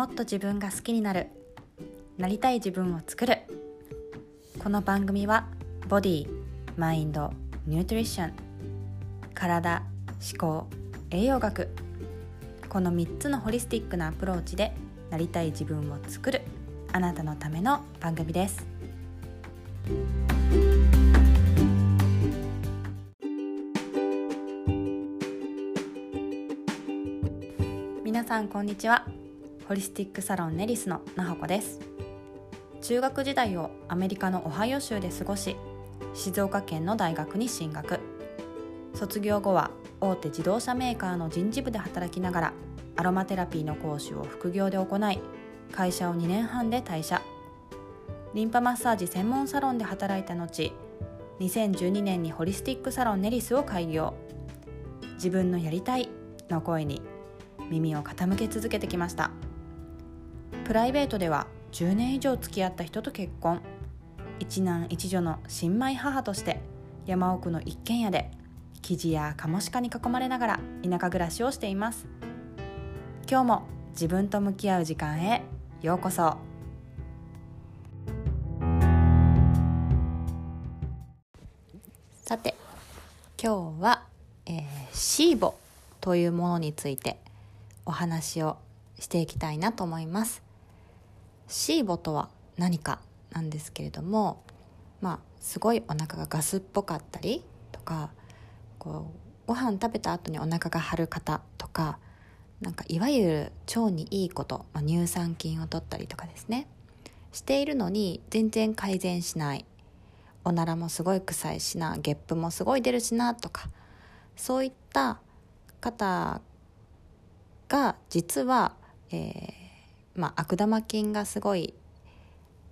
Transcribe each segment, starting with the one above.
もっと自分が好きになる。なりたい自分を作る。この番組はボディマインドニュートリション体思考栄養学。この3つのホリスティックなアプローチでなりたい自分を作る。あなたのための番組です。皆さんこんにちは。ホリスティックサロンネリスのなほこです。中学時代をアメリカのオハイオ州で過ごし静岡県の大学に進学。卒業後は大手自動車メーカーの人事部で働きながらアロマテラピーの講師を副業で行い会社を2年半で退社。リンパマッサージ専門サロンで働いた後2012年にホリスティックサロンネリスを開業。自分のやりたいの声に耳を傾け続けてきました。プライベートでは10年以上付き合った人と結婚。一男一女の新米母として山奥の一軒家で生地やカモシカに囲まれながら田舎暮らしをしています。今日も自分と向き合う時間へようこそ。さて今日は、えー、シーボというものについてお話をしていきたいなと思います。シーボとは何かなんですけれどもまあすごいお腹がガスっぽかったりとかこうご飯食べた後にお腹が張る方とかなんかいわゆる腸にいいこと、まあ、乳酸菌を取ったりとかですね。しているのに全然改善しない。おならもすごい臭いしなゲップもすごい出るしなとかそういった方が実は、えーまあ、悪玉菌がすごい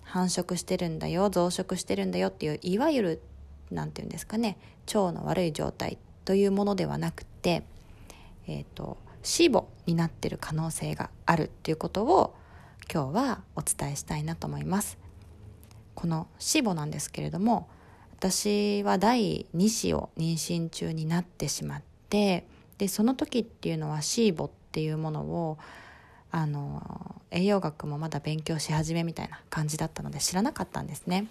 繁殖してるんだよ増殖してるんだよっていういわゆる何て言うんですかね腸の悪い状態というものではなくて、えーと、死母になってる可能性があるっていうことを今日はお伝えしたいなと思います。この死母なんですけれども私は第2子を妊娠中になってしまってでその時っていうのはシーボっていうものをあの栄養学もまだ勉強し始めみたいな感じだったので知らなかったんですね。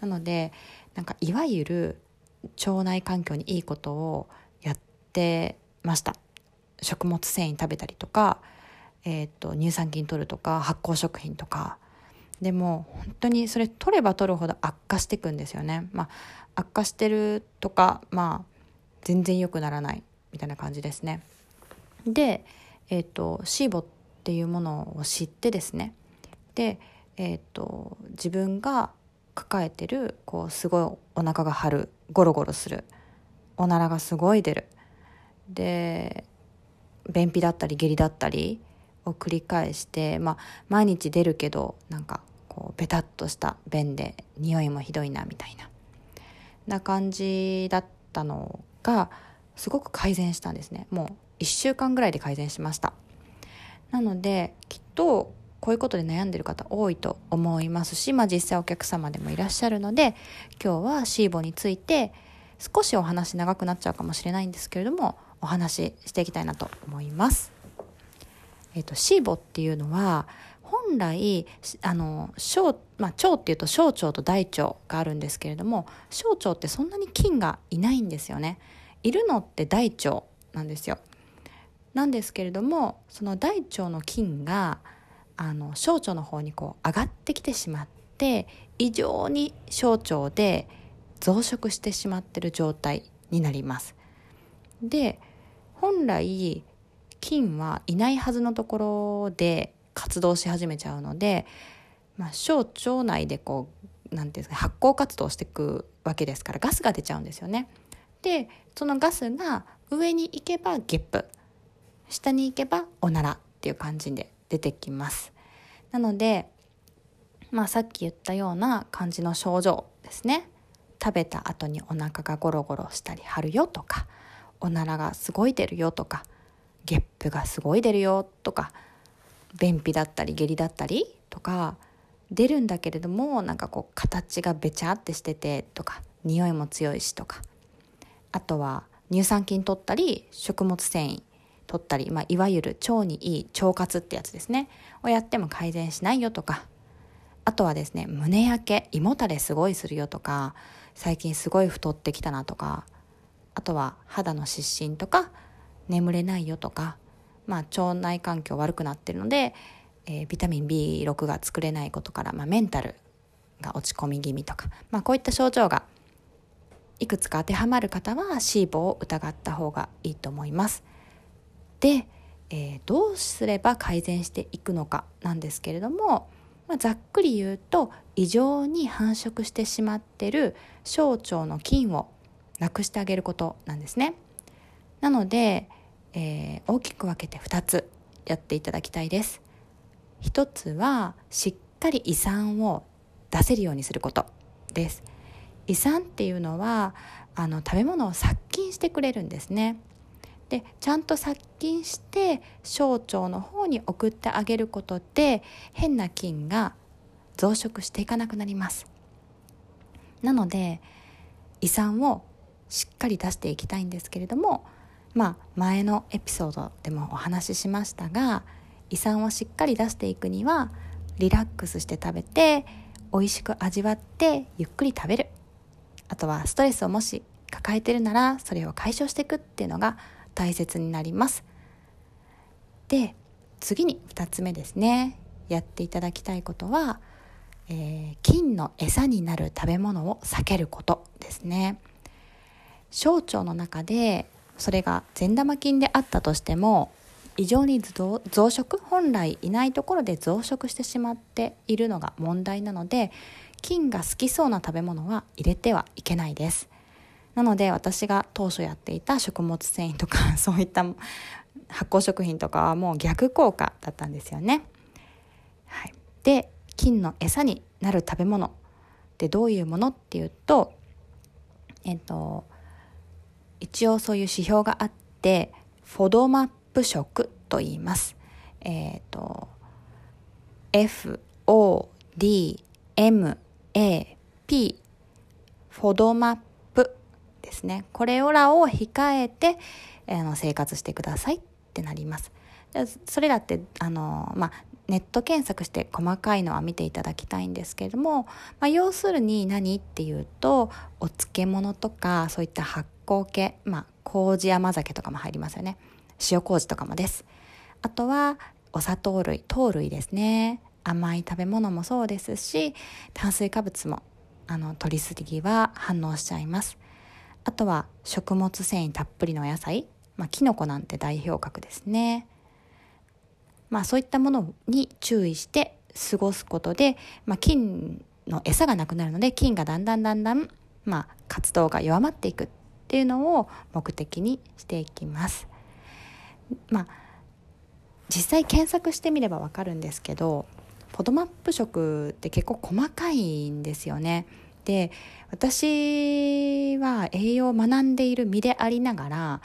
なのでなんかいわゆる腸内環境にいいことをやってました。食物繊維食べたりとか、えーと、乳酸菌取るとか発酵食品とか。でも本当にそれ取れば取るほど悪化していくんですよね、まあ、悪化してるとかまあ全然良くならないみたいな感じですね。で、えーと、とシーボっていうものを知ってですね。で、えーと、自分が抱えてるこうすごいお腹が張るゴロゴロするおならがすごい出る。で便秘だったり下痢だったりを繰り返して、まあ、毎日出るけどなんかこうベタっとした便で匂いもひどいなみたいな。な感じだったのがすごく改善したんですね。もう1週間ぐらいで改善しました。なのできっとこういうことで悩んでる方多いと思いますし、まあ、実際お客様でもいらっしゃるので今日はシーボについて少しお話長くなっちゃうかもしれないんですけれどもお話ししていきたいなと思います。えっ、と、シーボっていうのは本来あの小、まあ、腸っていうと小腸と大腸があるんですけれども小腸ってそんなに菌がいないんですよね。いるのって大腸なんですよ。なんですけれどもその大腸の菌があの小腸の方にこう上がってきてしまって異常に小腸で増殖してしまってる状態になります。で本来菌はいないはずのところで活動し始めちゃうので、まあ、小腸内でこうなんていうんですか発酵活動していくわけですからガスが出ちゃうんですよね。でそのガスが上に行けばゲップ下に行けばおならっていう感じで出てきます。なのでまあさっき言ったような感じの症状ですね。食べた後にお腹がゴロゴロしたり張るよとかおならがすごい出るよとかゲップがすごい出るよとか便秘だったり下痢だったりとか出るんだけれどもなんかこう形がべちゃってしててとか匂いも強いしとかあとは乳酸菌取ったり食物繊維取ったり、まあ、いわゆる腸にいい腸活ってやつですね。をやっても改善しないよとか。あとはですね胸焼け胃もたれすごいするよとか。最近すごい太ってきたなとか。あとは肌の湿疹とか。眠れないよとか、まあ、腸内環境悪くなってるので、えー、ビタミン B6 が作れないことから、まあ、メンタルが落ち込み気味とか、まあ、こういった症状がいくつか当てはまる方はシーボを疑った方がいいと思います。で、えー、どうすれば改善していくのかなんですけれども、まあ、ざっくり言うと異常に繁殖してしまってる小腸の菌をなくしてあげることなんですね。なので、えー、大きく分けて2つやっていただきたいです。1つはしっかり胃酸を出せるようにすることです。胃酸っていうのはあの食べ物を殺菌してくれるんですね。でちゃんと殺菌して小腸の方に送ってあげることで変な菌が増殖していかなくなります。なので胃酸をしっかり出していきたいんですけれどもまあ前のエピソードでもお話ししましたが胃酸をしっかり出していくにはリラックスして食べて美味しく味わってゆっくり食べる。あとはストレスをもし抱えてるならそれを解消していくっていうのが大切になります。で次に2つ目ですね。やっていただきたいことは、えー、菌の餌になる食べ物を避けることですね。小腸の中でそれが善玉菌であったとしても異常に増殖本来いないところで増殖してしまっているのが問題なので菌が好きそうな食べ物は入れてはいけないです。なので私が当初やっていた食物繊維とか そういった発酵食品とかはもう逆効果だったんですよね。はい、で菌の餌になる食べ物ってどういうものっていうとえっと一応そういう指標があってフォドマップ食と言います。えっ、と FODMAP フォドマッですね。これらを控えてあの生活してくださいってなります。それらってあの、まあ、ネット検索して細かいのは見ていただきたいんですけれども、まあ、要するに何っていうとお漬物とかそういった発酵系、まあ、麹甘酒とかも入りますよね。塩麹とかもです。あとはお砂糖類糖類ですね。甘い食べ物もそうですし炭水化物もあの取りすぎは反応しちゃいます。あとは食物繊維たっぷりのお野菜、まあ、キノコなんて代表格ですね。まあそういったものに注意して過ごすことで、まあ、菌の餌がなくなるので菌がだんだんだんだん、まあ、活動が弱まっていくっていうのを目的にしていきます。まあ実際検索してみればわかるんですけどポドマップ食って結構細かいんですよね。で私は栄養を学んでいる身でありながら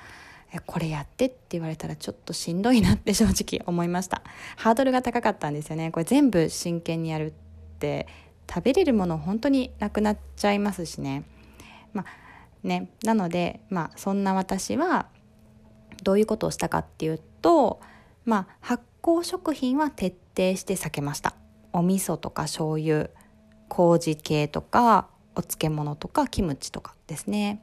これやってって言われたらちょっとしんどいなって正直思いました。ハードルが高かったんですよね。これ全部真剣にやるって食べれるもの本当になくなっちゃいますしね。まあねなのでまあそんな私はどういうことをしたかっていうとまあ発酵食品は徹底して避けました。お味噌とか醤油麹系とかお漬物とかキムチとかですね。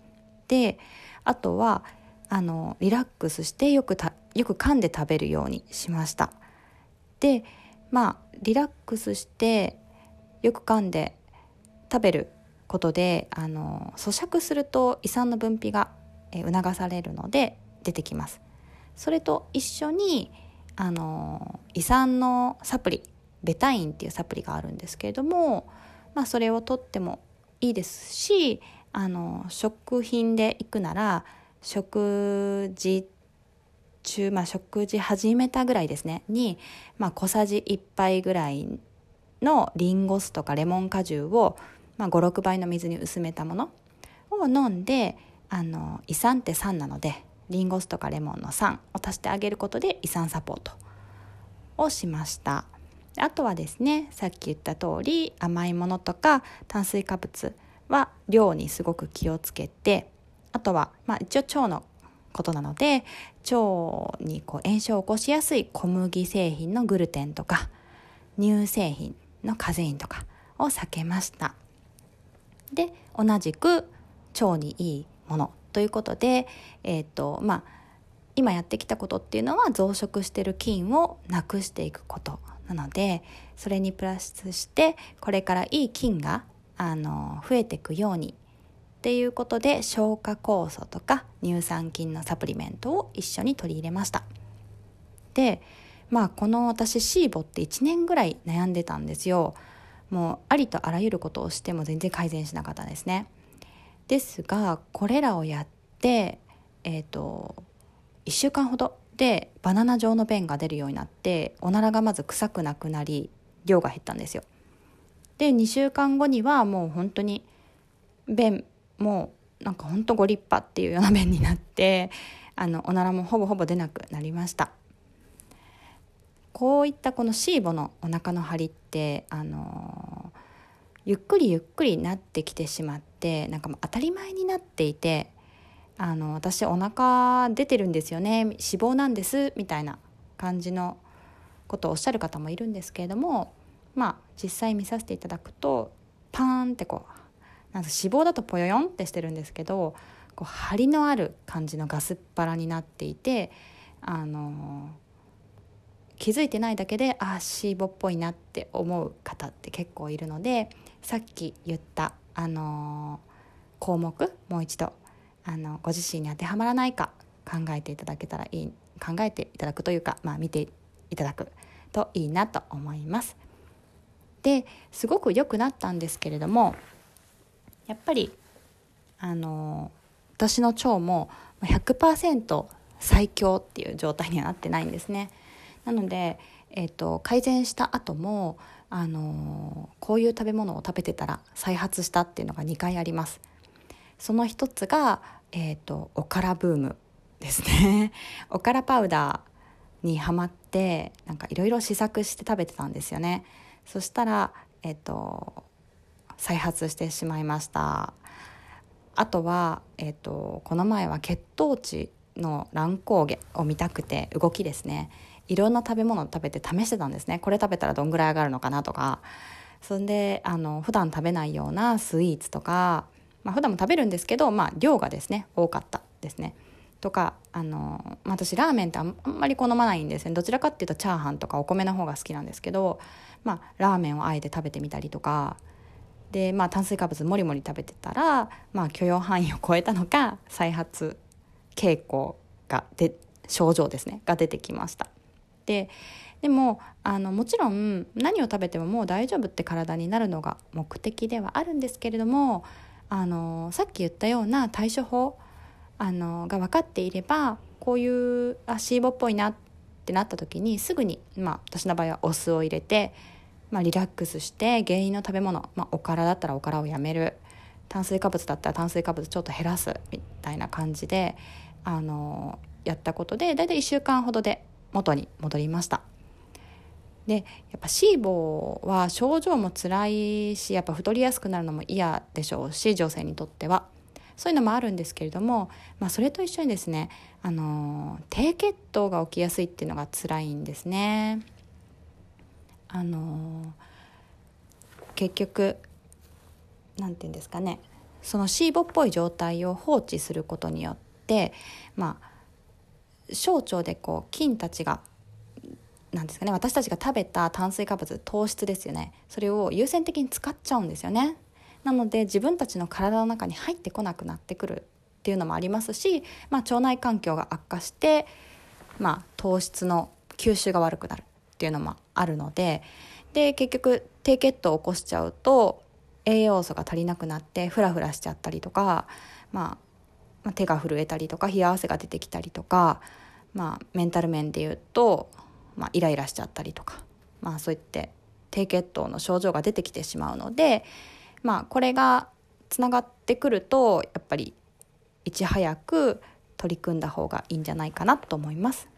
であとはあのリラックスしてよくたよく噛んで食べるようにしました。でまあリラックスしてよく噛んで食べることであの咀嚼すると胃酸の分泌が促されるので出てきます。それと一緒にあの胃酸のサプリベタインっていうサプリがあるんですけれどもまあ、それをとってもいいですしあの食品で行くなら食事中、まあ、食事始めたぐらいですねに、まあ、小さじ1杯ぐらいのリンゴ酢とかレモン果汁を、まあ、56倍の水に薄めたものを飲んであの胃酸って酸なのでリンゴ酢とかレモンの酸を足してあげることで胃酸サポートをしました。あとはですねさっき言った通り甘いものとか炭水化物は量にすごく気をつけてあとは、まあ、一応腸のことなので腸にこう炎症を起こしやすい小麦製品のグルテンとか乳製品のカゼインとかを避けました。で同じく腸にいいものということで、えーとまあ、今やってきたことっていうのは増殖してる菌をなくしていくことなのでそれにプラスしてこれからいい菌があの増えていくようにっていうことで消化酵素とか乳酸菌のサプリメントを一緒に取り入れました。でまあこの私シーボって1年ぐらい悩んでたんですよ。もうありとあらゆることをしても全然改善しなかったですね。ですがこれらをやってえっ、ー、と1週間ほどでバナナ状の便が出るようになっておならがまず臭くなくなり量が減ったんですよ。で2週間後にはもう本当に便もうなんかほんとご立派っていうような便になって あのおならもほぼほぼ出なくなりました。こういったこのシーボのお腹の張りってあのゆっくりゆっくりなってきてしまってなんかもう当たり前になっていてあの私お腹出てるんですよね。脂肪なんですみたいな感じのことをおっしゃる方もいるんですけれどもまあ実際見させていただくとパーンってこうなんか脂肪だとポヨヨンってしてるんですけどこう張りのある感じのガスっ腹になっていてあの気づいてないだけでああ脂肪っぽいなって思う方って結構いるのでさっき言ったあの項目もう一度あのご自身に当てはまらないか考えていただけたらいい考えていただくというか、まあ、見ていただくといいなと思います。ですごく良くなったんですけれどもやっぱりあの私の腸も100%最強っていう状態にはなってないんですね。なので、えーと、改善した後もあのこういう食べ物を食べてたら再発したっていうのが2回あります。その一つが、えーと、おからブームですね。おからパウダーにはまってなんかいろいろ試作して食べてたんですよね。そしたら、えっ、ー、と再発してしまいましたあとは、えーと、この前は血糖値の乱高下を見たくて動きですねいろんな食べ物を食べて試してたんですねこれ食べたらどんぐらい上がるのかなとかそんであの普段食べないようなスイーツとか、まあ、普段も食べるんですけど、まあ、量がですね多かったですねとかあの、ま、私ラーメンってあんまり好まないんですねどちらかっていうとチャーハンとかお米の方が好きなんですけど、まあ、ラーメンをあえて食べてみたりとかで、まあ、炭水化物もりもり食べてたら、まあ、許容範囲を超えたのか再発傾向がで症状ですねが出てきました。ででもあのもちろん何を食べてももう大丈夫って体になるのが目的ではあるんですけれどもあのさっき言ったような対処法あのが分かっていればこういうあシーボっぽいなってなった時にすぐに、まあ、私の場合はお酢を入れてまあ、リラックスして原因の食べ物、まあ、おからだったらおからをやめる。炭水化物だったら炭水化物ちょっと減らすみたいな感じであのやったことで大体1週間ほどで元に戻りました。でやっぱシーボーは症状も辛いしやっぱ太りやすくなるのも嫌でしょうし女性にとってはそういうのもあるんですけれども、まあ、それと一緒にですねあの低血糖が起きやすいっていうのが辛いんですね。あの結局何て言うんですかねそのシーボっぽい状態を放置することによってまあ小腸でこう菌たちがなんですかね。私たちが食べた炭水化物糖質ですよね。それを優先的に使っちゃうんですよね。なので自分たちの体の中に入ってこなくなってくるっていうのもありますし、まあ、腸内環境が悪化して、まあ、糖質の吸収が悪くなるっていうのもあるのでで結局低血糖を起こしちゃうと栄養素が足りなくなってフラフラしちゃったりとか、まあ、手が震えたりとか冷や汗が出てきたりとか、まあ、メンタル面で言うと、まあ、イライラしちゃったりとか、まあ、そういって低血糖の症状が出てきてしまうので、まあ、これがつながってくるとやっぱりいち早く取り組んだ方がいいんじゃないかなと思います。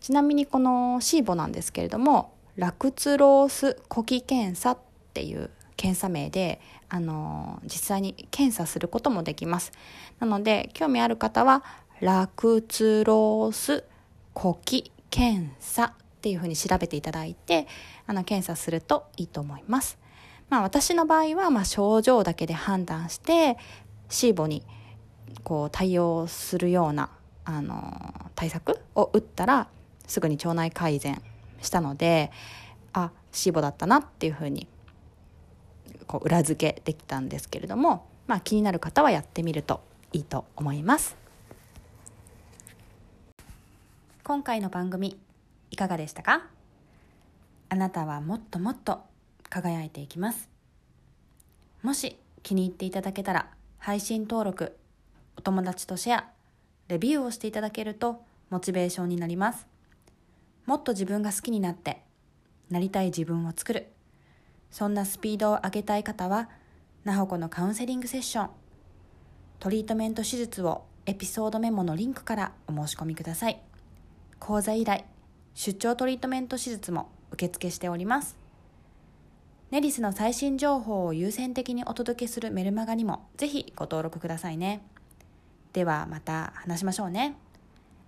ちなみにこのシーボなんですけれどもラクツロース呼気検査っていう検査名であの実際に検査することもできますなので興味ある方はラクツロース呼気検査っていうふうに調べていただいてあの検査するといいと思います。まあ、私の場合はまあ症状だけで判断してシーボにこう対応するようなあの対策を打ったらすぐに腸内改善したのであシーボだったなっていうふうにこう裏付けできたんですけれども、まあ、気になる方はやってみるといいと思います今回の番組いかがでしたか？あなたはもっともっと輝いていきます。もし気に入っていただけたら配信登録お友達とシェアレビューをしていただけるとモチベーションになります。もっと自分が好きになってなりたい自分を作る。そんなスピードを上げたい方はなほこのカウンセリングセッショントリートメント手術をエピソードメモのリンクからお申し込みください。講座依頼出張トリートメント手術も受付しております。ネリスの最新情報を優先的にお届けするメルマガにもぜひご登録くださいね。ではまた話しましょうね。